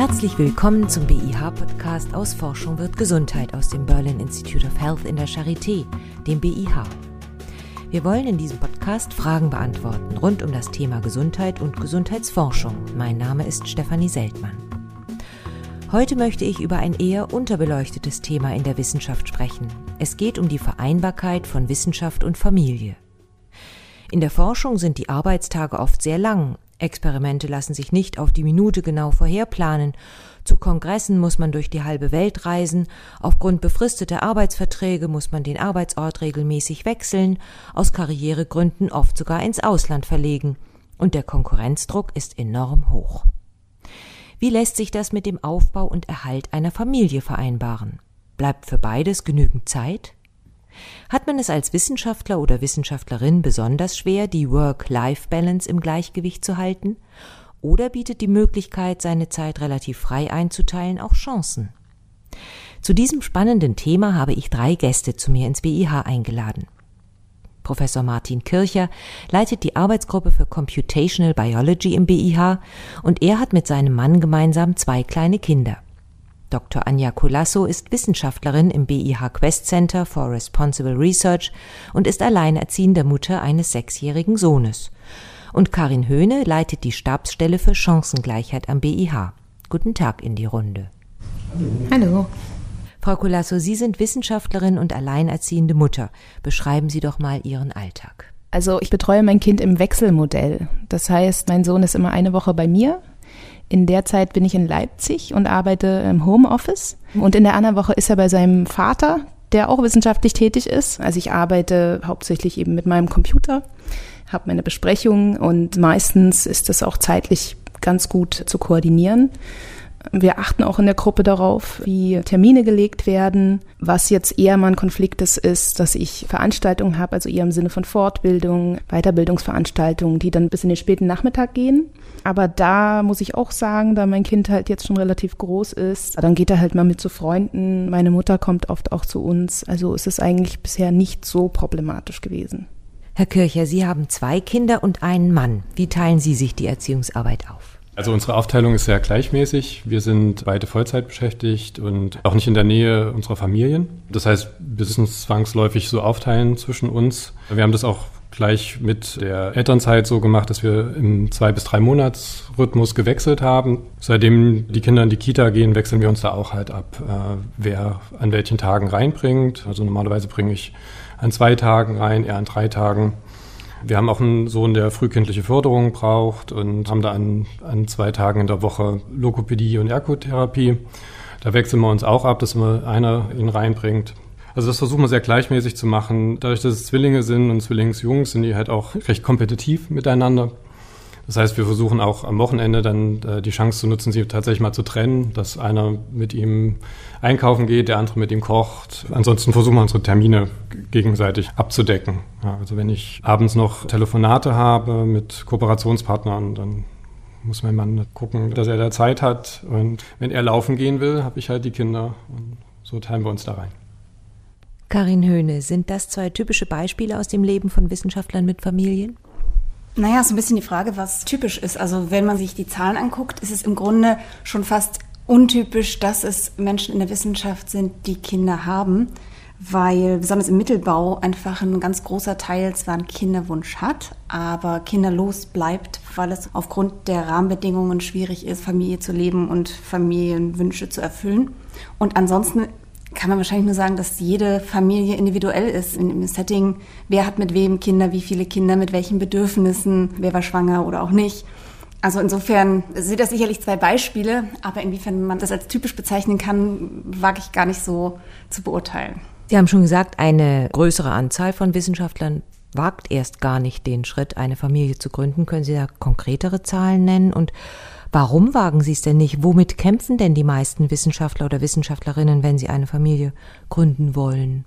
Herzlich willkommen zum BIH-Podcast aus Forschung wird Gesundheit aus dem Berlin Institute of Health in der Charité, dem BIH. Wir wollen in diesem Podcast Fragen beantworten rund um das Thema Gesundheit und Gesundheitsforschung. Mein Name ist Stefanie Seltmann. Heute möchte ich über ein eher unterbeleuchtetes Thema in der Wissenschaft sprechen. Es geht um die Vereinbarkeit von Wissenschaft und Familie. In der Forschung sind die Arbeitstage oft sehr lang, Experimente lassen sich nicht auf die Minute genau vorherplanen. Zu Kongressen muss man durch die halbe Welt reisen. Aufgrund befristeter Arbeitsverträge muss man den Arbeitsort regelmäßig wechseln, aus Karrieregründen oft sogar ins Ausland verlegen. Und der Konkurrenzdruck ist enorm hoch. Wie lässt sich das mit dem Aufbau und Erhalt einer Familie vereinbaren? Bleibt für beides genügend Zeit? Hat man es als Wissenschaftler oder Wissenschaftlerin besonders schwer, die Work-Life-Balance im Gleichgewicht zu halten? Oder bietet die Möglichkeit, seine Zeit relativ frei einzuteilen, auch Chancen? Zu diesem spannenden Thema habe ich drei Gäste zu mir ins BIH eingeladen. Professor Martin Kircher leitet die Arbeitsgruppe für Computational Biology im BIH und er hat mit seinem Mann gemeinsam zwei kleine Kinder. Dr. Anja Colasso ist Wissenschaftlerin im BIH Quest Center for Responsible Research und ist alleinerziehende Mutter eines sechsjährigen Sohnes. Und Karin Höhne leitet die Stabsstelle für Chancengleichheit am BIH. Guten Tag in die Runde. Hallo. Hallo. Frau Colasso, Sie sind Wissenschaftlerin und alleinerziehende Mutter. Beschreiben Sie doch mal Ihren Alltag. Also ich betreue mein Kind im Wechselmodell. Das heißt, mein Sohn ist immer eine Woche bei mir, in der Zeit bin ich in Leipzig und arbeite im Homeoffice. Und in der anderen Woche ist er bei seinem Vater, der auch wissenschaftlich tätig ist. Also ich arbeite hauptsächlich eben mit meinem Computer, habe meine Besprechungen und meistens ist das auch zeitlich ganz gut zu koordinieren. Wir achten auch in der Gruppe darauf, wie Termine gelegt werden. Was jetzt eher mal ein Konflikt ist, ist, dass ich Veranstaltungen habe, also eher im Sinne von Fortbildung, Weiterbildungsveranstaltungen, die dann bis in den späten Nachmittag gehen. Aber da muss ich auch sagen, da mein Kind halt jetzt schon relativ groß ist, dann geht er halt mal mit zu Freunden. Meine Mutter kommt oft auch zu uns. Also ist es eigentlich bisher nicht so problematisch gewesen. Herr Kircher, Sie haben zwei Kinder und einen Mann. Wie teilen Sie sich die Erziehungsarbeit auf? Also unsere Aufteilung ist sehr gleichmäßig. Wir sind beide Vollzeit beschäftigt und auch nicht in der Nähe unserer Familien. Das heißt, wir müssen es zwangsläufig so aufteilen zwischen uns. Wir haben das auch gleich mit der Elternzeit so gemacht, dass wir im zwei bis drei Monatsrhythmus gewechselt haben. Seitdem die Kinder in die Kita gehen, wechseln wir uns da auch halt ab, äh, wer an welchen Tagen reinbringt. Also normalerweise bringe ich an zwei Tagen rein, eher an drei Tagen. Wir haben auch einen Sohn, der frühkindliche Förderung braucht und haben da an, an zwei Tagen in der Woche Lokopädie und Ergotherapie. Da wechseln wir uns auch ab, dass immer einer ihn reinbringt. Also das versuchen wir sehr gleichmäßig zu machen. Dadurch, dass es Zwillinge sind und Zwillingsjungs, sind die halt auch recht kompetitiv miteinander. Das heißt, wir versuchen auch am Wochenende dann äh, die Chance zu nutzen, sie tatsächlich mal zu trennen, dass einer mit ihm einkaufen geht, der andere mit ihm kocht. Ansonsten versuchen wir unsere Termine gegenseitig abzudecken. Ja, also wenn ich abends noch Telefonate habe mit Kooperationspartnern, dann muss mein Mann gucken, dass er da Zeit hat. Und wenn er laufen gehen will, habe ich halt die Kinder. Und so teilen wir uns da rein. Karin Höhne, sind das zwei typische Beispiele aus dem Leben von Wissenschaftlern mit Familien? Naja, so ein bisschen die Frage, was typisch ist. Also wenn man sich die Zahlen anguckt, ist es im Grunde schon fast untypisch, dass es Menschen in der Wissenschaft sind, die Kinder haben, weil besonders im Mittelbau einfach ein ganz großer Teil zwar einen Kinderwunsch hat, aber kinderlos bleibt, weil es aufgrund der Rahmenbedingungen schwierig ist, Familie zu leben und Familienwünsche zu erfüllen. Und ansonsten kann man wahrscheinlich nur sagen, dass jede Familie individuell ist in dem Setting. Wer hat mit wem Kinder, wie viele Kinder, mit welchen Bedürfnissen, wer war schwanger oder auch nicht. Also insofern sind das sicherlich zwei Beispiele, aber inwiefern man das als typisch bezeichnen kann, wage ich gar nicht so zu beurteilen. Sie haben schon gesagt, eine größere Anzahl von Wissenschaftlern wagt erst gar nicht den Schritt, eine Familie zu gründen. Können Sie da konkretere Zahlen nennen? Und Warum wagen Sie es denn nicht? Womit kämpfen denn die meisten Wissenschaftler oder Wissenschaftlerinnen, wenn sie eine Familie gründen wollen?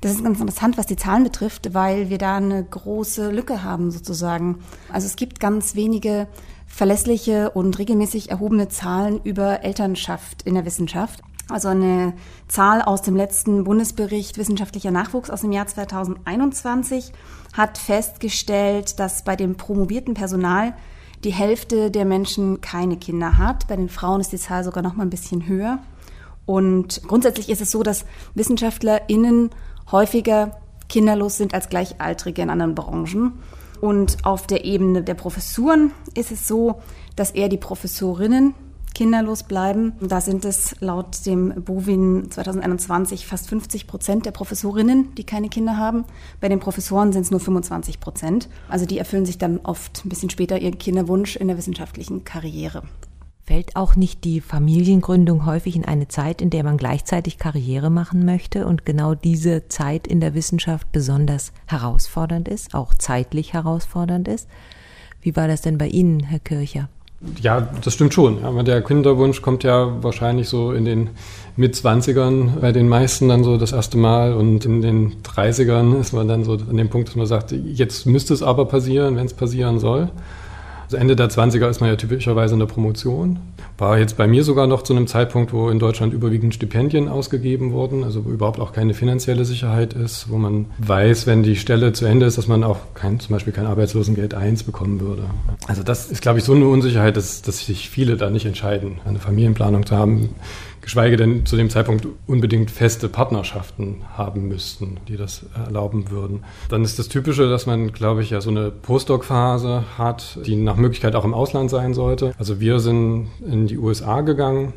Das ist ganz interessant, was die Zahlen betrifft, weil wir da eine große Lücke haben sozusagen. Also es gibt ganz wenige verlässliche und regelmäßig erhobene Zahlen über Elternschaft in der Wissenschaft. Also eine Zahl aus dem letzten Bundesbericht Wissenschaftlicher Nachwuchs aus dem Jahr 2021 hat festgestellt, dass bei dem promovierten Personal die Hälfte der Menschen keine Kinder hat. Bei den Frauen ist die Zahl sogar noch mal ein bisschen höher. Und grundsätzlich ist es so, dass WissenschaftlerInnen häufiger kinderlos sind als Gleichaltrige in anderen Branchen. Und auf der Ebene der Professuren ist es so, dass eher die Professorinnen kinderlos bleiben. Da sind es laut dem Bovin 2021 fast 50 Prozent der Professorinnen, die keine Kinder haben. Bei den Professoren sind es nur 25 Prozent. Also die erfüllen sich dann oft ein bisschen später ihren Kinderwunsch in der wissenschaftlichen Karriere. Fällt auch nicht die Familiengründung häufig in eine Zeit, in der man gleichzeitig Karriere machen möchte und genau diese Zeit in der Wissenschaft besonders herausfordernd ist, auch zeitlich herausfordernd ist? Wie war das denn bei Ihnen, Herr Kircher? Ja, das stimmt schon. Aber der Kinderwunsch kommt ja wahrscheinlich so in den Mitzwanzigern bei den meisten dann so das erste Mal und in den 30ern ist man dann so an dem Punkt, dass man sagt, jetzt müsste es aber passieren, wenn es passieren soll. Also Ende der 20er ist man ja typischerweise in der Promotion. War jetzt bei mir sogar noch zu einem Zeitpunkt, wo in Deutschland überwiegend Stipendien ausgegeben wurden, also wo überhaupt auch keine finanzielle Sicherheit ist, wo man weiß, wenn die Stelle zu Ende ist, dass man auch kein, zum Beispiel kein Arbeitslosengeld 1 bekommen würde. Also das ist, glaube ich, so eine Unsicherheit, dass, dass sich viele da nicht entscheiden, eine Familienplanung zu haben geschweige denn zu dem Zeitpunkt unbedingt feste Partnerschaften haben müssten, die das erlauben würden. Dann ist das Typische, dass man, glaube ich, ja so eine Postdoc-Phase hat, die nach Möglichkeit auch im Ausland sein sollte. Also wir sind in die USA gegangen.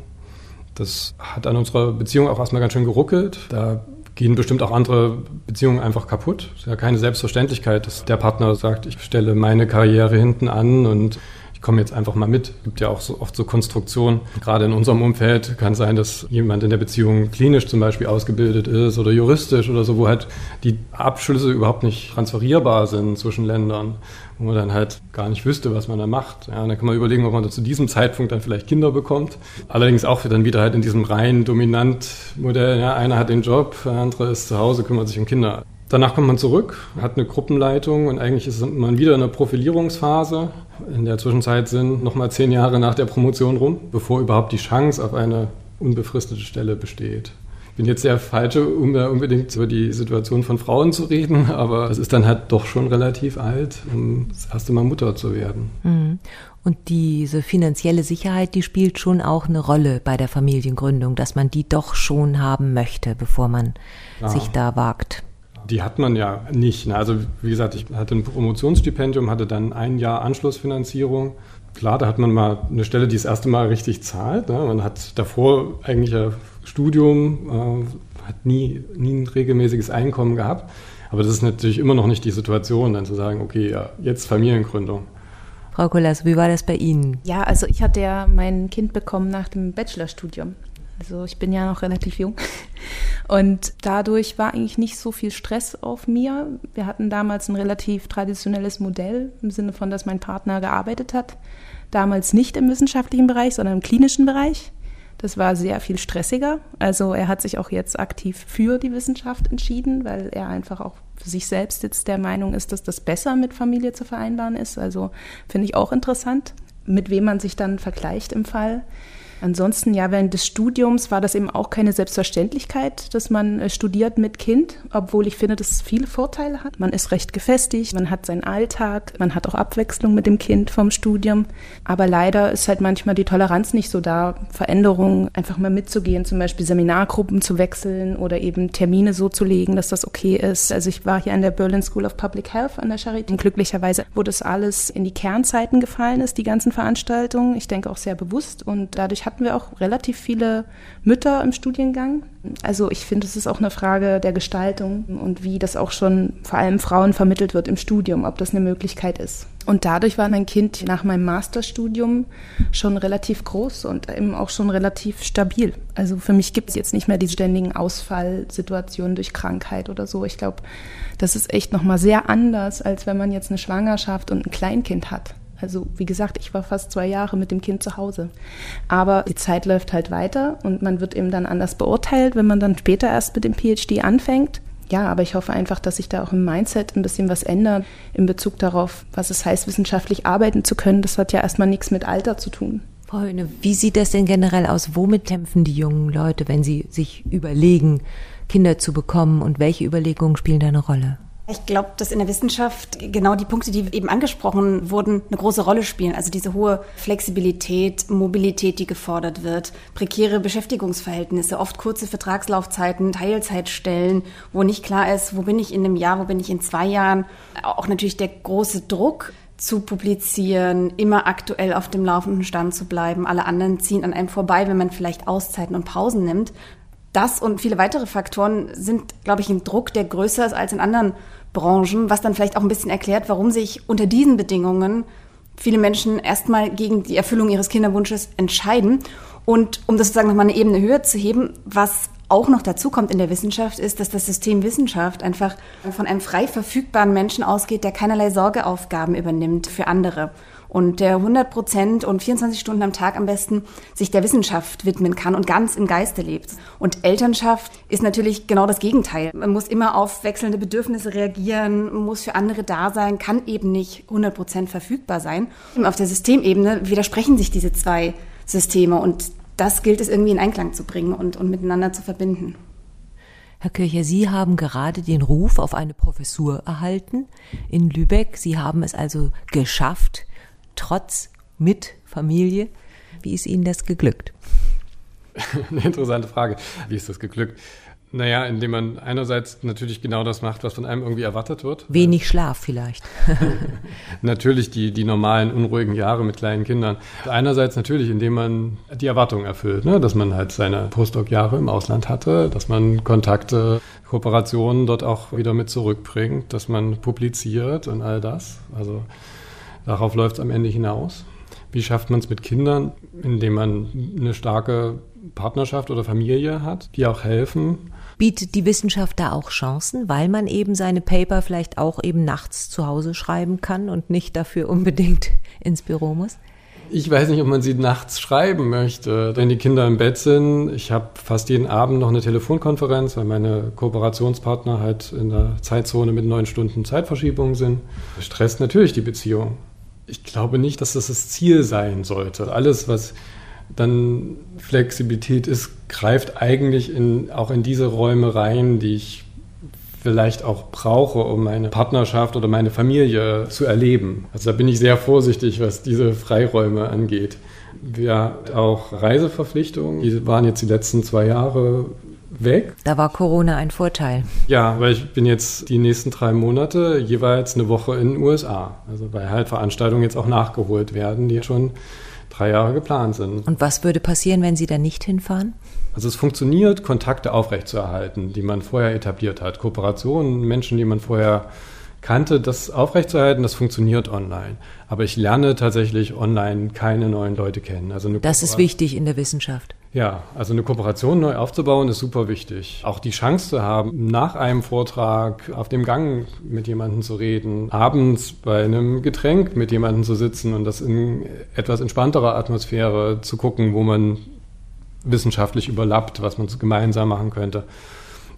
Das hat an unserer Beziehung auch erstmal ganz schön geruckelt. Da gehen bestimmt auch andere Beziehungen einfach kaputt. Es ist ja keine Selbstverständlichkeit, dass der Partner sagt, ich stelle meine Karriere hinten an und ich komme jetzt einfach mal mit. Es gibt ja auch so oft so Konstruktionen. Gerade in unserem Umfeld kann es sein, dass jemand in der Beziehung klinisch zum Beispiel ausgebildet ist oder juristisch oder so, wo halt die Abschlüsse überhaupt nicht transferierbar sind zwischen Ländern, wo man dann halt gar nicht wüsste, was man da macht. Ja, dann kann man überlegen, ob man zu diesem Zeitpunkt dann vielleicht Kinder bekommt. Allerdings auch dann wieder halt in diesem rein dominant Modell. Ja, einer hat den Job, der andere ist zu Hause, kümmert sich um Kinder. Danach kommt man zurück, hat eine Gruppenleitung und eigentlich ist man wieder in einer Profilierungsphase. In der Zwischenzeit sind nochmal zehn Jahre nach der Promotion rum, bevor überhaupt die Chance auf eine unbefristete Stelle besteht. Ich bin jetzt sehr falsche, um da unbedingt über die Situation von Frauen zu reden, aber es ist dann halt doch schon relativ alt, um das erste Mal Mutter zu werden. Mhm. Und diese finanzielle Sicherheit, die spielt schon auch eine Rolle bei der Familiengründung, dass man die doch schon haben möchte, bevor man ja. sich da wagt. Die hat man ja nicht. Ne? Also wie gesagt, ich hatte ein Promotionsstipendium, hatte dann ein Jahr Anschlussfinanzierung. Klar, da hat man mal eine Stelle, die das erste Mal richtig zahlt. Ne? Man hat davor eigentlich ein Studium, äh, hat nie, nie ein regelmäßiges Einkommen gehabt. Aber das ist natürlich immer noch nicht die Situation, dann zu sagen, okay, ja, jetzt Familiengründung. Frau Kolas, wie war das bei Ihnen? Ja, also ich hatte ja mein Kind bekommen nach dem Bachelorstudium. Also ich bin ja noch relativ jung. Und dadurch war eigentlich nicht so viel Stress auf mir. Wir hatten damals ein relativ traditionelles Modell im Sinne von, dass mein Partner gearbeitet hat. Damals nicht im wissenschaftlichen Bereich, sondern im klinischen Bereich. Das war sehr viel stressiger. Also er hat sich auch jetzt aktiv für die Wissenschaft entschieden, weil er einfach auch für sich selbst jetzt der Meinung ist, dass das besser mit Familie zu vereinbaren ist. Also finde ich auch interessant, mit wem man sich dann vergleicht im Fall. Ansonsten, ja, während des Studiums war das eben auch keine Selbstverständlichkeit, dass man äh, studiert mit Kind, obwohl ich finde, dass es viele Vorteile hat. Man ist recht gefestigt, man hat seinen Alltag, man hat auch Abwechslung mit dem Kind vom Studium. Aber leider ist halt manchmal die Toleranz nicht so da, Veränderungen einfach mal mitzugehen, zum Beispiel Seminargruppen zu wechseln oder eben Termine so zu legen, dass das okay ist. Also ich war hier an der Berlin School of Public Health an der Charité und glücklicherweise, wo das alles in die Kernzeiten gefallen ist, die ganzen Veranstaltungen. Ich denke auch sehr bewusst und dadurch hat hatten wir auch relativ viele Mütter im Studiengang. Also ich finde, es ist auch eine Frage der Gestaltung und wie das auch schon vor allem Frauen vermittelt wird im Studium, ob das eine Möglichkeit ist. Und dadurch war mein Kind nach meinem Masterstudium schon relativ groß und eben auch schon relativ stabil. Also für mich gibt es jetzt nicht mehr die ständigen Ausfallsituationen durch Krankheit oder so. Ich glaube, das ist echt nochmal sehr anders, als wenn man jetzt eine Schwangerschaft und ein Kleinkind hat. Also wie gesagt, ich war fast zwei Jahre mit dem Kind zu Hause. Aber die Zeit läuft halt weiter und man wird eben dann anders beurteilt, wenn man dann später erst mit dem PhD anfängt. Ja, aber ich hoffe einfach, dass sich da auch im Mindset ein bisschen was ändert in Bezug darauf, was es heißt, wissenschaftlich arbeiten zu können. Das hat ja erstmal nichts mit Alter zu tun. Frau Höhne, wie sieht das denn generell aus? Womit kämpfen die jungen Leute, wenn sie sich überlegen, Kinder zu bekommen und welche Überlegungen spielen da eine Rolle? Ich glaube, dass in der Wissenschaft genau die Punkte, die eben angesprochen wurden, eine große Rolle spielen. Also diese hohe Flexibilität, Mobilität, die gefordert wird, prekäre Beschäftigungsverhältnisse, oft kurze Vertragslaufzeiten, Teilzeitstellen, wo nicht klar ist, wo bin ich in einem Jahr, wo bin ich in zwei Jahren. Auch natürlich der große Druck zu publizieren, immer aktuell auf dem laufenden Stand zu bleiben. Alle anderen ziehen an einem vorbei, wenn man vielleicht Auszeiten und Pausen nimmt. Das und viele weitere Faktoren sind, glaube ich, ein Druck, der größer ist als in anderen Branchen, was dann vielleicht auch ein bisschen erklärt, warum sich unter diesen Bedingungen viele Menschen erstmal gegen die Erfüllung ihres Kinderwunsches entscheiden. Und um das sozusagen nochmal eine Ebene höher zu heben, was auch noch dazu kommt in der Wissenschaft, ist, dass das System Wissenschaft einfach von einem frei verfügbaren Menschen ausgeht, der keinerlei Sorgeaufgaben übernimmt für andere und der 100 Prozent und 24 Stunden am Tag am besten sich der Wissenschaft widmen kann und ganz im Geiste lebt. Und Elternschaft ist natürlich genau das Gegenteil. Man muss immer auf wechselnde Bedürfnisse reagieren, muss für andere da sein, kann eben nicht 100 Prozent verfügbar sein. Und auf der Systemebene widersprechen sich diese zwei Systeme und das gilt es irgendwie in Einklang zu bringen und, und miteinander zu verbinden. Herr Kircher, Sie haben gerade den Ruf auf eine Professur erhalten in Lübeck. Sie haben es also geschafft, trotz, mit Familie. Wie ist Ihnen das geglückt? Eine interessante Frage. Wie ist das geglückt? Naja, indem man einerseits natürlich genau das macht, was von einem irgendwie erwartet wird. Wenig Schlaf vielleicht. natürlich die, die normalen unruhigen Jahre mit kleinen Kindern. Einerseits natürlich, indem man die Erwartungen erfüllt, ne? dass man halt seine Postdoc-Jahre im Ausland hatte, dass man Kontakte, Kooperationen dort auch wieder mit zurückbringt, dass man publiziert und all das. Also Darauf läuft es am Ende hinaus. Wie schafft man es mit Kindern, indem man eine starke Partnerschaft oder Familie hat, die auch helfen? Bietet die Wissenschaft da auch Chancen, weil man eben seine Paper vielleicht auch eben nachts zu Hause schreiben kann und nicht dafür unbedingt ins Büro muss? Ich weiß nicht, ob man sie nachts schreiben möchte. Wenn die Kinder im Bett sind, ich habe fast jeden Abend noch eine Telefonkonferenz, weil meine Kooperationspartner halt in der Zeitzone mit neun Stunden Zeitverschiebung sind. Das stresst natürlich die Beziehung ich glaube nicht, dass das das Ziel sein sollte. Alles, was dann Flexibilität ist, greift eigentlich in, auch in diese Räume rein, die ich vielleicht auch brauche, um meine Partnerschaft oder meine Familie zu erleben. Also da bin ich sehr vorsichtig, was diese Freiräume angeht. Wir auch Reiseverpflichtungen, die waren jetzt die letzten zwei Jahre weg. Da war Corona ein Vorteil. Ja, weil ich bin jetzt die nächsten drei Monate jeweils eine Woche in den USA. Also weil halt Veranstaltungen jetzt auch nachgeholt werden, die schon drei Jahre geplant sind. Und was würde passieren, wenn Sie da nicht hinfahren? Also es funktioniert, Kontakte aufrechtzuerhalten, die man vorher etabliert hat. Kooperationen, Menschen, die man vorher kannte, das aufrechtzuerhalten, das funktioniert online. Aber ich lerne tatsächlich online keine neuen Leute kennen. Also das ist wichtig in der Wissenschaft. Ja, also eine Kooperation neu aufzubauen ist super wichtig. Auch die Chance zu haben, nach einem Vortrag auf dem Gang mit jemandem zu reden, abends bei einem Getränk mit jemandem zu sitzen und das in etwas entspannterer Atmosphäre zu gucken, wo man wissenschaftlich überlappt, was man gemeinsam machen könnte.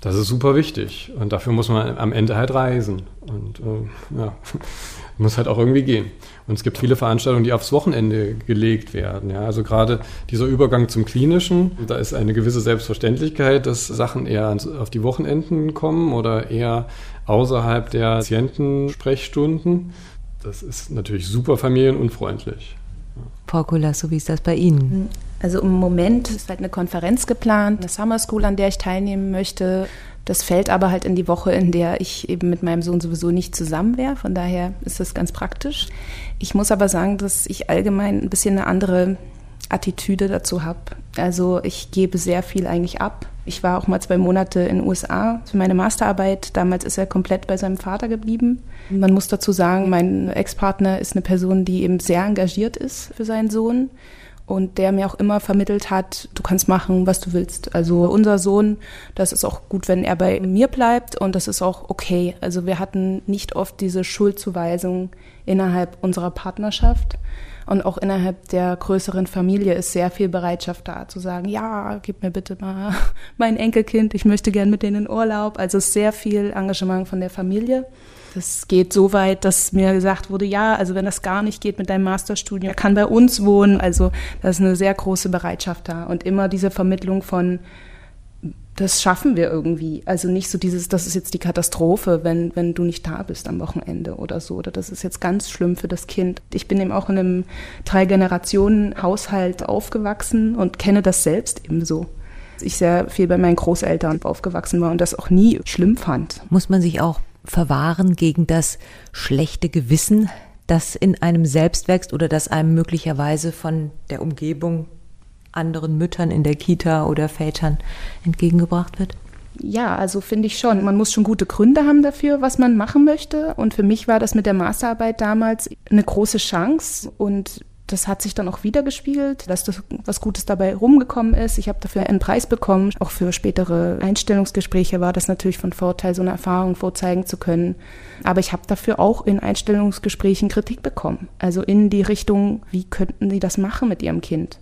Das ist super wichtig und dafür muss man am Ende halt reisen und äh, ja, muss halt auch irgendwie gehen. Und es gibt viele Veranstaltungen, die aufs Wochenende gelegt werden. Ja, also gerade dieser Übergang zum Klinischen, da ist eine gewisse Selbstverständlichkeit, dass Sachen eher auf die Wochenenden kommen oder eher außerhalb der Patientensprechstunden. Das ist natürlich super familienunfreundlich. Frau Kulasso, wie ist das bei Ihnen? Also im Moment ist halt eine Konferenz geplant, eine Summer School, an der ich teilnehmen möchte. Das fällt aber halt in die Woche, in der ich eben mit meinem Sohn sowieso nicht zusammen wäre. Von daher ist das ganz praktisch. Ich muss aber sagen, dass ich allgemein ein bisschen eine andere Attitüde dazu habe. Also ich gebe sehr viel eigentlich ab. Ich war auch mal zwei Monate in den USA für meine Masterarbeit. Damals ist er komplett bei seinem Vater geblieben. Man muss dazu sagen, mein Ex-Partner ist eine Person, die eben sehr engagiert ist für seinen Sohn und der mir auch immer vermittelt hat, du kannst machen, was du willst. Also unser Sohn, das ist auch gut, wenn er bei mir bleibt und das ist auch okay. Also wir hatten nicht oft diese Schuldzuweisung innerhalb unserer Partnerschaft und auch innerhalb der größeren Familie ist sehr viel Bereitschaft da zu sagen, ja, gib mir bitte mal mein Enkelkind, ich möchte gern mit denen in Urlaub. Also sehr viel Engagement von der Familie. Das geht so weit, dass mir gesagt wurde, ja, also wenn das gar nicht geht mit deinem Masterstudium, er kann bei uns wohnen. Also da ist eine sehr große Bereitschaft da und immer diese Vermittlung von das schaffen wir irgendwie. Also nicht so dieses, das ist jetzt die Katastrophe, wenn, wenn du nicht da bist am Wochenende oder so. Oder das ist jetzt ganz schlimm für das Kind. Ich bin eben auch in einem Drei-Generationen-Haushalt aufgewachsen und kenne das selbst ebenso. Ich sehr viel bei meinen Großeltern aufgewachsen war und das auch nie schlimm fand. Muss man sich auch verwahren gegen das schlechte Gewissen, das in einem selbst wächst oder das einem möglicherweise von der Umgebung anderen Müttern in der Kita oder Vätern entgegengebracht wird? Ja, also finde ich schon. Man muss schon gute Gründe haben dafür, was man machen möchte. Und für mich war das mit der Masterarbeit damals eine große Chance. Und das hat sich dann auch wiedergespiegelt, dass das was Gutes dabei rumgekommen ist. Ich habe dafür einen Preis bekommen. Auch für spätere Einstellungsgespräche war das natürlich von Vorteil, so eine Erfahrung vorzeigen zu können. Aber ich habe dafür auch in Einstellungsgesprächen Kritik bekommen. Also in die Richtung, wie könnten Sie das machen mit Ihrem Kind?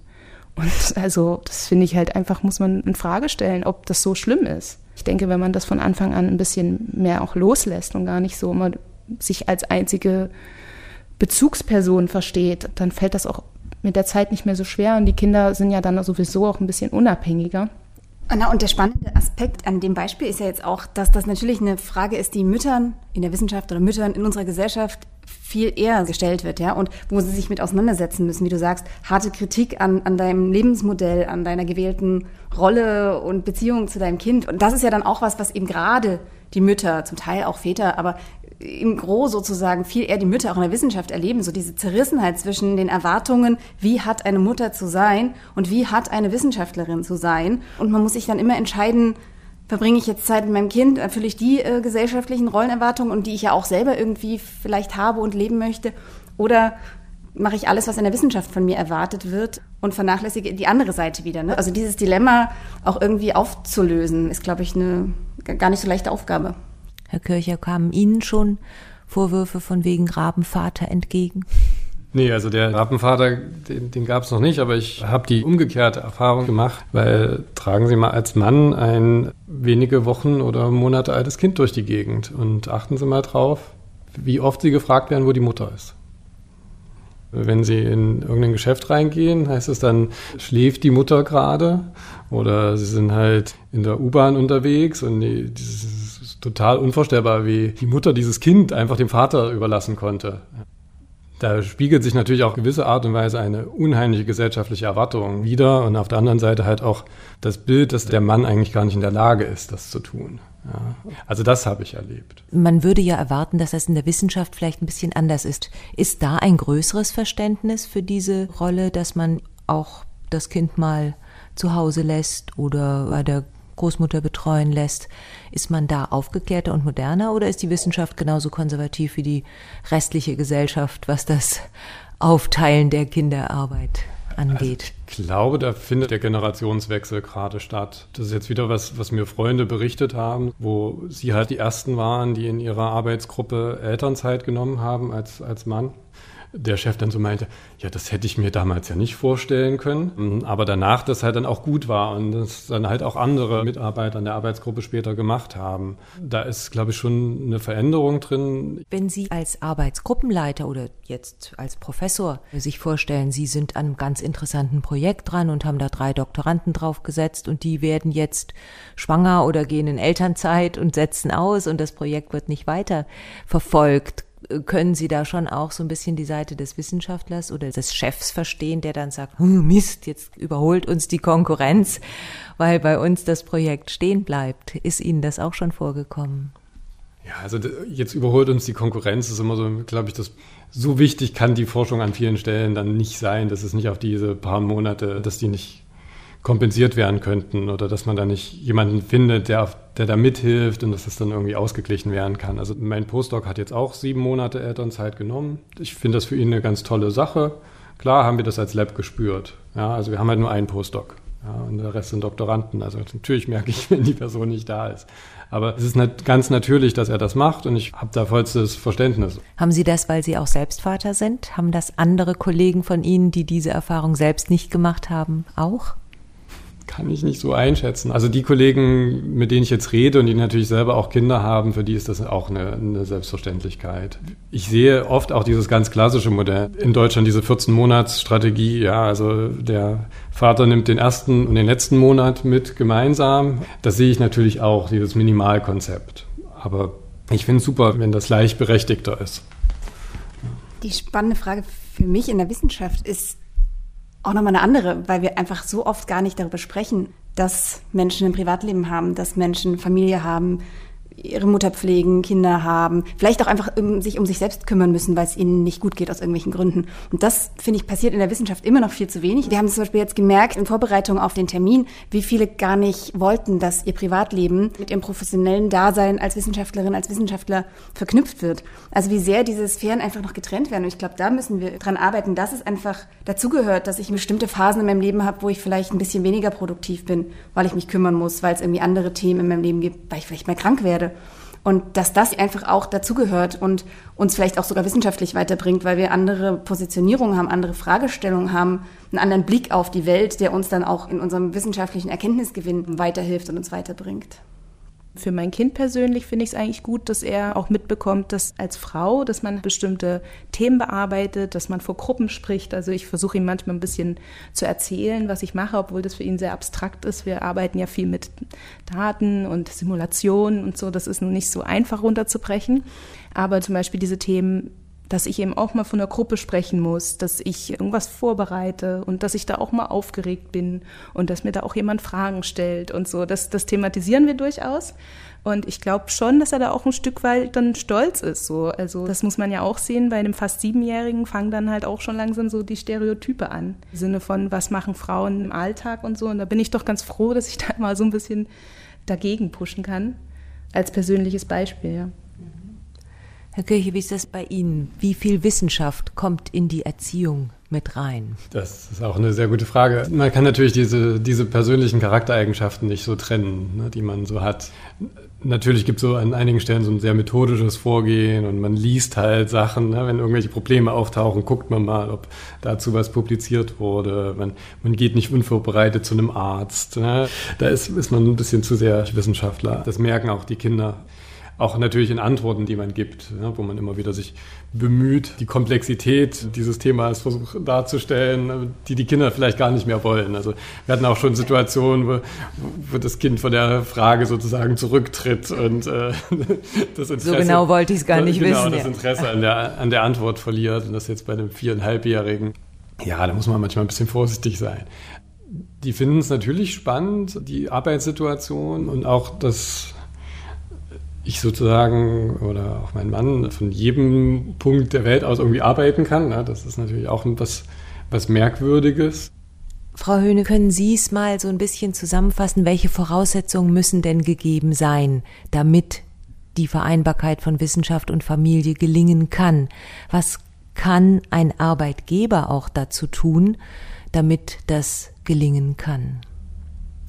Und also, das finde ich halt einfach, muss man in Frage stellen, ob das so schlimm ist. Ich denke, wenn man das von Anfang an ein bisschen mehr auch loslässt und gar nicht so immer sich als einzige Bezugsperson versteht, dann fällt das auch mit der Zeit nicht mehr so schwer und die Kinder sind ja dann sowieso auch ein bisschen unabhängiger. Na, und der spannende Aspekt an dem Beispiel ist ja jetzt auch, dass das natürlich eine Frage ist, die Müttern in der Wissenschaft oder Müttern in unserer Gesellschaft viel eher gestellt wird, ja, und wo sie sich mit auseinandersetzen müssen, wie du sagst, harte Kritik an, an deinem Lebensmodell, an deiner gewählten Rolle und Beziehung zu deinem Kind. Und das ist ja dann auch was, was eben gerade die Mütter, zum Teil auch Väter, aber im Gros sozusagen viel eher die Mütter auch in der Wissenschaft erleben, so diese Zerrissenheit zwischen den Erwartungen, wie hat eine Mutter zu sein und wie hat eine Wissenschaftlerin zu sein. Und man muss sich dann immer entscheiden, verbringe ich jetzt Zeit mit meinem Kind, erfülle ich die äh, gesellschaftlichen Rollenerwartungen und die ich ja auch selber irgendwie vielleicht habe und leben möchte, oder mache ich alles, was in der Wissenschaft von mir erwartet wird und vernachlässige die andere Seite wieder. Ne? Also dieses Dilemma auch irgendwie aufzulösen, ist, glaube ich, eine gar nicht so leichte Aufgabe. Herr Kircher, kamen Ihnen schon Vorwürfe von wegen Rabenvater entgegen? Nee, also der Rabenvater, den, den gab es noch nicht, aber ich habe die umgekehrte Erfahrung gemacht, weil tragen Sie mal als Mann ein wenige Wochen oder Monate altes Kind durch die Gegend und achten Sie mal drauf, wie oft Sie gefragt werden, wo die Mutter ist. Wenn Sie in irgendein Geschäft reingehen, heißt es dann, schläft die Mutter gerade? Oder Sie sind halt in der U-Bahn unterwegs und die, dieses total unvorstellbar, wie die Mutter dieses Kind einfach dem Vater überlassen konnte. Da spiegelt sich natürlich auch gewisse Art und Weise eine unheimliche gesellschaftliche Erwartung wider und auf der anderen Seite halt auch das Bild, dass der Mann eigentlich gar nicht in der Lage ist, das zu tun. Ja, also das habe ich erlebt. Man würde ja erwarten, dass das in der Wissenschaft vielleicht ein bisschen anders ist. Ist da ein größeres Verständnis für diese Rolle, dass man auch das Kind mal zu Hause lässt oder bei der Großmutter betreuen lässt. Ist man da aufgeklärter und moderner oder ist die Wissenschaft genauso konservativ wie die restliche Gesellschaft, was das Aufteilen der Kinderarbeit angeht? Also ich glaube, da findet der Generationswechsel gerade statt. Das ist jetzt wieder was, was mir Freunde berichtet haben, wo sie halt die ersten waren, die in ihrer Arbeitsgruppe Elternzeit genommen haben als, als Mann der Chef dann so meinte, ja, das hätte ich mir damals ja nicht vorstellen können, mhm, aber danach das halt dann auch gut war und das dann halt auch andere Mitarbeiter in der Arbeitsgruppe später gemacht haben. Da ist, glaube ich, schon eine Veränderung drin. Wenn Sie als Arbeitsgruppenleiter oder jetzt als Professor sich vorstellen, Sie sind an einem ganz interessanten Projekt dran und haben da drei Doktoranden draufgesetzt und die werden jetzt schwanger oder gehen in Elternzeit und setzen aus und das Projekt wird nicht weiter verfolgt können Sie da schon auch so ein bisschen die Seite des Wissenschaftlers oder des Chefs verstehen, der dann sagt, hm, Mist, jetzt überholt uns die Konkurrenz, weil bei uns das Projekt stehen bleibt. Ist Ihnen das auch schon vorgekommen? Ja, also jetzt überholt uns die Konkurrenz, ist immer so, glaube ich, das so wichtig kann die Forschung an vielen Stellen dann nicht sein, dass es nicht auf diese paar Monate, dass die nicht kompensiert werden könnten oder dass man da nicht jemanden findet, der, der da mithilft und dass es dann irgendwie ausgeglichen werden kann. Also mein Postdoc hat jetzt auch sieben Monate Elternzeit genommen. Ich finde das für ihn eine ganz tolle Sache. Klar haben wir das als Lab gespürt. Ja, also wir haben halt nur einen Postdoc. Ja, und der Rest sind Doktoranden. Also natürlich merke ich, wenn die Person nicht da ist. Aber es ist ganz natürlich, dass er das macht und ich habe da vollstes Verständnis. Haben Sie das, weil Sie auch selbst Vater sind? Haben das andere Kollegen von Ihnen, die diese Erfahrung selbst nicht gemacht haben, auch? Kann ich nicht so einschätzen. Also die Kollegen, mit denen ich jetzt rede und die natürlich selber auch Kinder haben, für die ist das auch eine, eine Selbstverständlichkeit. Ich sehe oft auch dieses ganz klassische Modell. In Deutschland diese 14-Monats-Strategie, ja, also der Vater nimmt den ersten und den letzten Monat mit gemeinsam. Das sehe ich natürlich auch, dieses Minimalkonzept. Aber ich finde es super, wenn das gleichberechtigter ist. Die spannende Frage für mich in der Wissenschaft ist, auch nochmal eine andere, weil wir einfach so oft gar nicht darüber sprechen, dass Menschen ein Privatleben haben, dass Menschen Familie haben, ihre Mutter pflegen, Kinder haben, vielleicht auch einfach um, sich um sich selbst kümmern müssen, weil es ihnen nicht gut geht aus irgendwelchen Gründen. Und das, finde ich, passiert in der Wissenschaft immer noch viel zu wenig. Wir haben zum Beispiel jetzt gemerkt in Vorbereitung auf den Termin, wie viele gar nicht wollten, dass ihr Privatleben mit ihrem professionellen Dasein als Wissenschaftlerin, als Wissenschaftler verknüpft wird. Also wie sehr diese Sphären einfach noch getrennt werden. Und ich glaube, da müssen wir dran arbeiten, dass es einfach dazugehört, dass ich bestimmte Phasen in meinem Leben habe, wo ich vielleicht ein bisschen weniger produktiv bin, weil ich mich kümmern muss, weil es irgendwie andere Themen in meinem Leben gibt, weil ich vielleicht mal krank werde und dass das einfach auch dazugehört und uns vielleicht auch sogar wissenschaftlich weiterbringt, weil wir andere Positionierungen haben, andere Fragestellungen haben, einen anderen Blick auf die Welt, der uns dann auch in unserem wissenschaftlichen Erkenntnisgewinn weiterhilft und uns weiterbringt. Für mein Kind persönlich finde ich es eigentlich gut, dass er auch mitbekommt, dass als Frau, dass man bestimmte Themen bearbeitet, dass man vor Gruppen spricht. Also ich versuche ihm manchmal ein bisschen zu erzählen, was ich mache, obwohl das für ihn sehr abstrakt ist. Wir arbeiten ja viel mit Daten und Simulationen und so. Das ist nun nicht so einfach runterzubrechen. Aber zum Beispiel diese Themen dass ich eben auch mal von der Gruppe sprechen muss, dass ich irgendwas vorbereite und dass ich da auch mal aufgeregt bin und dass mir da auch jemand Fragen stellt und so. Das, das thematisieren wir durchaus. Und ich glaube schon, dass er da auch ein Stück weit dann stolz ist. So. Also das muss man ja auch sehen, bei einem fast Siebenjährigen fangen dann halt auch schon langsam so die Stereotype an. Im Sinne von, was machen Frauen im Alltag und so. Und da bin ich doch ganz froh, dass ich da mal so ein bisschen dagegen pushen kann. Als persönliches Beispiel, ja. Herr Kirche, wie ist das bei Ihnen? Wie viel Wissenschaft kommt in die Erziehung mit rein? Das ist auch eine sehr gute Frage. Man kann natürlich diese, diese persönlichen Charaktereigenschaften nicht so trennen, ne, die man so hat. Natürlich gibt es so an einigen Stellen so ein sehr methodisches Vorgehen und man liest halt Sachen. Ne, wenn irgendwelche Probleme auftauchen, guckt man mal, ob dazu was publiziert wurde. Man, man geht nicht unvorbereitet zu einem Arzt. Ne. Da ist, ist man ein bisschen zu sehr Wissenschaftler. Das merken auch die Kinder auch natürlich in Antworten, die man gibt, ne, wo man immer wieder sich bemüht, die Komplexität dieses Themas versucht darzustellen, die die Kinder vielleicht gar nicht mehr wollen. Also wir hatten auch schon Situationen, wo, wo das Kind von der Frage sozusagen zurücktritt und äh, das Interesse, so genau wollte ich es gar nicht genau, wissen. das Interesse ja. an, der, an der Antwort verliert und das jetzt bei einem viereinhalbjährigen. Ja, da muss man manchmal ein bisschen vorsichtig sein. Die finden es natürlich spannend, die Arbeitssituation und auch das ich sozusagen oder auch mein Mann von jedem Punkt der Welt aus irgendwie arbeiten kann. Ne? Das ist natürlich auch was, was Merkwürdiges. Frau Höhne, können Sie es mal so ein bisschen zusammenfassen? Welche Voraussetzungen müssen denn gegeben sein, damit die Vereinbarkeit von Wissenschaft und Familie gelingen kann? Was kann ein Arbeitgeber auch dazu tun, damit das gelingen kann?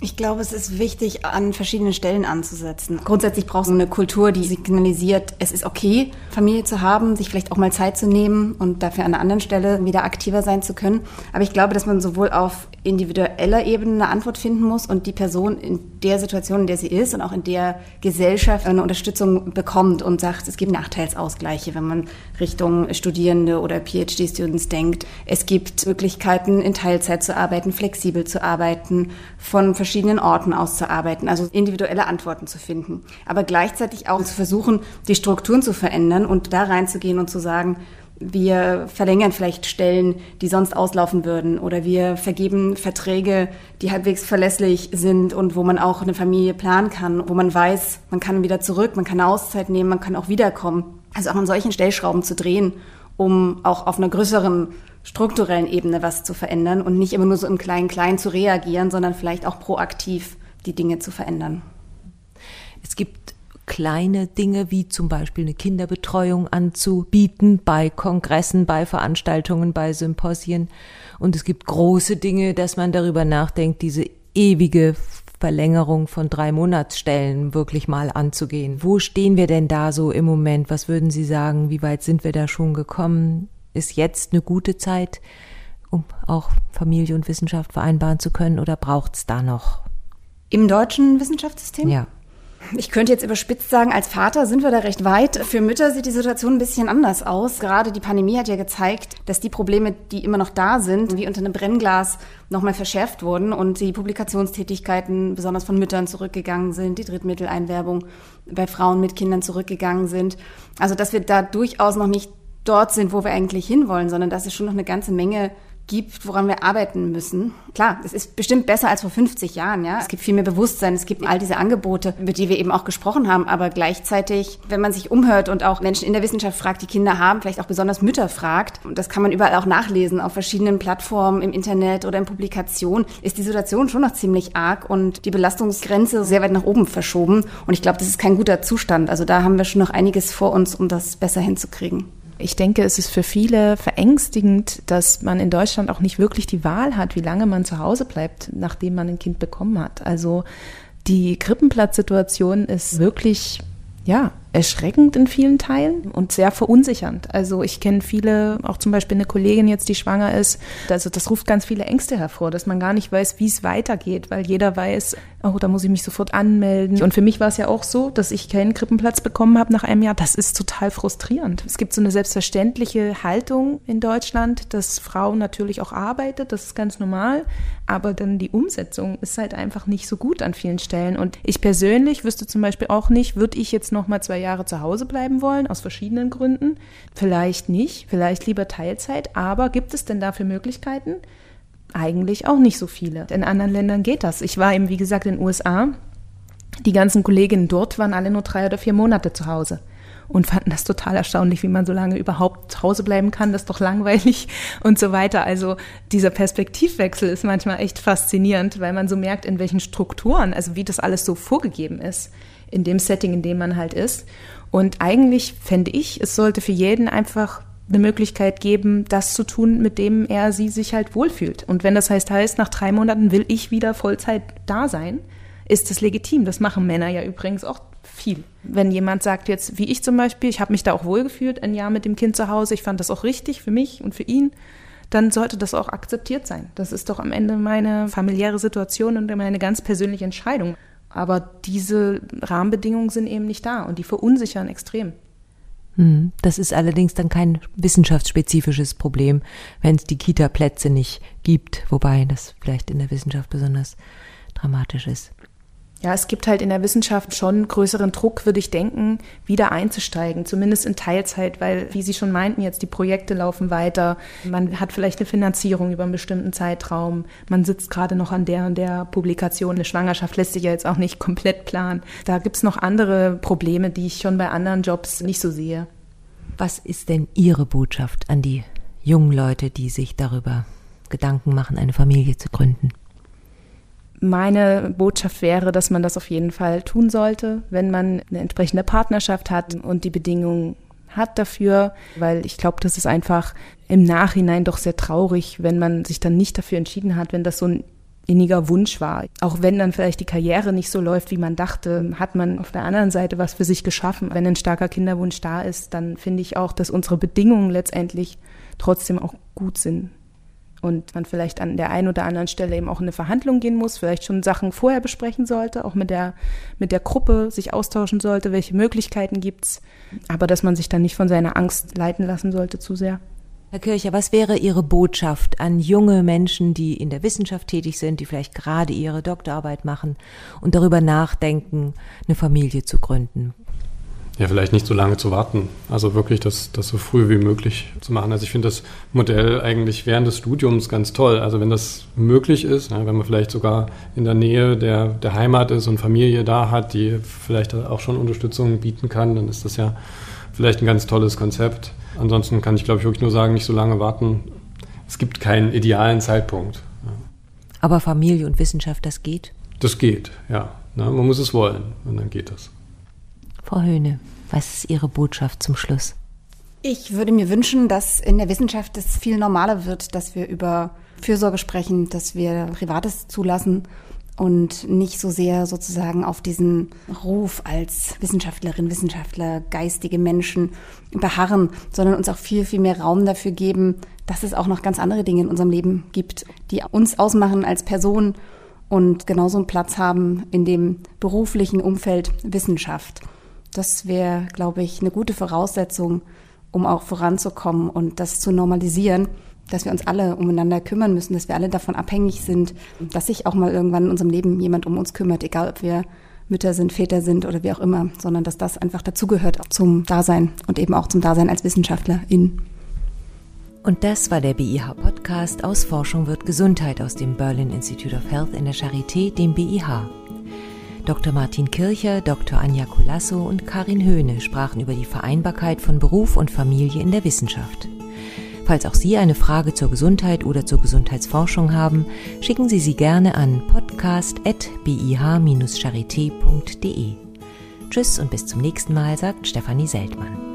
Ich glaube, es ist wichtig, an verschiedenen Stellen anzusetzen. Grundsätzlich braucht es eine Kultur, die signalisiert, es ist okay, Familie zu haben, sich vielleicht auch mal Zeit zu nehmen und dafür an einer anderen Stelle wieder aktiver sein zu können. Aber ich glaube, dass man sowohl auf individueller Ebene eine Antwort finden muss und die Person in der Situation, in der sie ist und auch in der Gesellschaft eine Unterstützung bekommt und sagt, es gibt Nachteilsausgleiche, wenn man Richtung Studierende oder PhD-Students denkt. Es gibt Möglichkeiten, in Teilzeit zu arbeiten, flexibel zu arbeiten, von verschiedenen Orten aus zu arbeiten, also individuelle Antworten zu finden. Aber gleichzeitig auch zu versuchen, die Strukturen zu verändern und da reinzugehen und zu sagen, wir verlängern vielleicht Stellen, die sonst auslaufen würden oder wir vergeben Verträge, die halbwegs verlässlich sind und wo man auch eine Familie planen kann, wo man weiß, man kann wieder zurück, man kann eine Auszeit nehmen, man kann auch wiederkommen. Also auch an solchen Stellschrauben zu drehen, um auch auf einer größeren strukturellen Ebene was zu verändern und nicht immer nur so im Klein-Klein zu reagieren, sondern vielleicht auch proaktiv die Dinge zu verändern. Es gibt kleine Dinge wie zum Beispiel eine Kinderbetreuung anzubieten bei Kongressen, bei Veranstaltungen, bei Symposien. Und es gibt große Dinge, dass man darüber nachdenkt, diese ewige Verlängerung von drei Monatsstellen wirklich mal anzugehen. Wo stehen wir denn da so im Moment? Was würden Sie sagen? Wie weit sind wir da schon gekommen? Ist jetzt eine gute Zeit? um auch Familie und Wissenschaft vereinbaren zu können? Oder braucht es da noch? Im deutschen Wissenschaftssystem? Ja. Ich könnte jetzt überspitzt sagen, als Vater sind wir da recht weit. Für Mütter sieht die Situation ein bisschen anders aus. Gerade die Pandemie hat ja gezeigt, dass die Probleme, die immer noch da sind, wie unter einem Brennglas nochmal verschärft wurden und die Publikationstätigkeiten besonders von Müttern zurückgegangen sind, die Drittmitteleinwerbung bei Frauen mit Kindern zurückgegangen sind. Also, dass wir da durchaus noch nicht dort sind, wo wir eigentlich hinwollen, sondern dass es schon noch eine ganze Menge gibt, woran wir arbeiten müssen. Klar, es ist bestimmt besser als vor 50 Jahren, ja. Es gibt viel mehr Bewusstsein, es gibt all diese Angebote, über die wir eben auch gesprochen haben, aber gleichzeitig, wenn man sich umhört und auch Menschen in der Wissenschaft fragt, die Kinder haben, vielleicht auch besonders Mütter fragt, und das kann man überall auch nachlesen, auf verschiedenen Plattformen im Internet oder in Publikationen, ist die Situation schon noch ziemlich arg und die Belastungsgrenze sehr weit nach oben verschoben. Und ich glaube, das ist kein guter Zustand. Also da haben wir schon noch einiges vor uns, um das besser hinzukriegen. Ich denke, es ist für viele verängstigend, dass man in Deutschland auch nicht wirklich die Wahl hat, wie lange man zu Hause bleibt, nachdem man ein Kind bekommen hat. Also die Krippenplatzsituation ist wirklich, ja, erschreckend in vielen Teilen und sehr verunsichernd. Also ich kenne viele, auch zum Beispiel eine Kollegin jetzt, die schwanger ist. Also das ruft ganz viele Ängste hervor, dass man gar nicht weiß, wie es weitergeht, weil jeder weiß, oh, da muss ich mich sofort anmelden. Und für mich war es ja auch so, dass ich keinen Krippenplatz bekommen habe nach einem Jahr. Das ist total frustrierend. Es gibt so eine selbstverständliche Haltung in Deutschland, dass Frauen natürlich auch arbeitet, das ist ganz normal, aber dann die Umsetzung ist halt einfach nicht so gut an vielen Stellen. Und ich persönlich wüsste zum Beispiel auch nicht, würde ich jetzt noch mal zwei Jahre zu Hause bleiben wollen, aus verschiedenen Gründen. Vielleicht nicht, vielleicht lieber Teilzeit, aber gibt es denn dafür Möglichkeiten? Eigentlich auch nicht so viele. In anderen Ländern geht das. Ich war eben, wie gesagt, in den USA. Die ganzen Kolleginnen dort waren alle nur drei oder vier Monate zu Hause und fanden das total erstaunlich, wie man so lange überhaupt zu Hause bleiben kann, das ist doch langweilig und so weiter. Also dieser Perspektivwechsel ist manchmal echt faszinierend, weil man so merkt, in welchen Strukturen, also wie das alles so vorgegeben ist in dem Setting, in dem man halt ist. Und eigentlich fände ich, es sollte für jeden einfach eine Möglichkeit geben, das zu tun, mit dem er sie sich halt wohlfühlt. Und wenn das heißt, heißt, nach drei Monaten will ich wieder Vollzeit da sein, ist das legitim. Das machen Männer ja übrigens auch viel. Wenn jemand sagt jetzt, wie ich zum Beispiel, ich habe mich da auch wohlgefühlt, ein Jahr mit dem Kind zu Hause, ich fand das auch richtig für mich und für ihn, dann sollte das auch akzeptiert sein. Das ist doch am Ende meine familiäre Situation und meine ganz persönliche Entscheidung. Aber diese Rahmenbedingungen sind eben nicht da und die verunsichern extrem. Hm, das ist allerdings dann kein wissenschaftsspezifisches Problem, wenn es die Kita-Plätze nicht gibt, wobei das vielleicht in der Wissenschaft besonders dramatisch ist. Ja, es gibt halt in der Wissenschaft schon größeren Druck, würde ich denken, wieder einzusteigen, zumindest in Teilzeit, weil, wie Sie schon meinten, jetzt die Projekte laufen weiter. Man hat vielleicht eine Finanzierung über einen bestimmten Zeitraum. Man sitzt gerade noch an der und der Publikation. Eine Schwangerschaft lässt sich ja jetzt auch nicht komplett planen. Da gibt's noch andere Probleme, die ich schon bei anderen Jobs nicht so sehe. Was ist denn Ihre Botschaft an die jungen Leute, die sich darüber Gedanken machen, eine Familie zu gründen? Meine Botschaft wäre, dass man das auf jeden Fall tun sollte, wenn man eine entsprechende Partnerschaft hat und die Bedingungen hat dafür, weil ich glaube, das ist einfach im Nachhinein doch sehr traurig, wenn man sich dann nicht dafür entschieden hat, wenn das so ein inniger Wunsch war. Auch wenn dann vielleicht die Karriere nicht so läuft, wie man dachte, hat man auf der anderen Seite was für sich geschaffen. Wenn ein starker Kinderwunsch da ist, dann finde ich auch, dass unsere Bedingungen letztendlich trotzdem auch gut sind und man vielleicht an der einen oder anderen Stelle eben auch in eine Verhandlung gehen muss, vielleicht schon Sachen vorher besprechen sollte, auch mit der, mit der Gruppe sich austauschen sollte, welche Möglichkeiten gibt's, aber dass man sich dann nicht von seiner Angst leiten lassen sollte zu sehr. Herr Kircher, was wäre Ihre Botschaft an junge Menschen, die in der Wissenschaft tätig sind, die vielleicht gerade ihre Doktorarbeit machen und darüber nachdenken, eine Familie zu gründen? Ja, vielleicht nicht so lange zu warten. Also wirklich das, das so früh wie möglich zu machen. Also ich finde das Modell eigentlich während des Studiums ganz toll. Also wenn das möglich ist, ja, wenn man vielleicht sogar in der Nähe der, der Heimat ist und Familie da hat, die vielleicht auch schon Unterstützung bieten kann, dann ist das ja vielleicht ein ganz tolles Konzept. Ansonsten kann ich, glaube ich, wirklich nur sagen, nicht so lange warten. Es gibt keinen idealen Zeitpunkt. Ja. Aber Familie und Wissenschaft, das geht? Das geht, ja. Na, man muss es wollen und dann geht das. Frau Höhne, was ist Ihre Botschaft zum Schluss? Ich würde mir wünschen, dass in der Wissenschaft es viel normaler wird, dass wir über Fürsorge sprechen, dass wir Privates zulassen, und nicht so sehr sozusagen auf diesen Ruf als Wissenschaftlerin, Wissenschaftler, geistige Menschen beharren, sondern uns auch viel, viel mehr Raum dafür geben, dass es auch noch ganz andere Dinge in unserem Leben gibt, die uns ausmachen als Person und genauso einen Platz haben in dem beruflichen Umfeld Wissenschaft. Das wäre, glaube ich, eine gute Voraussetzung, um auch voranzukommen und das zu normalisieren dass wir uns alle umeinander kümmern müssen, dass wir alle davon abhängig sind, dass sich auch mal irgendwann in unserem Leben jemand um uns kümmert, egal ob wir Mütter sind, Väter sind oder wie auch immer, sondern dass das einfach dazugehört zum Dasein und eben auch zum Dasein als Wissenschaftlerin. Und das war der BIH-Podcast aus Forschung wird Gesundheit aus dem Berlin Institute of Health in der Charité, dem BIH. Dr. Martin Kircher, Dr. Anja Colasso und Karin Höhne sprachen über die Vereinbarkeit von Beruf und Familie in der Wissenschaft. Falls auch Sie eine Frage zur Gesundheit oder zur Gesundheitsforschung haben, schicken Sie sie gerne an podcast.bih-charité.de. Tschüss und bis zum nächsten Mal, sagt Stefanie Seltmann.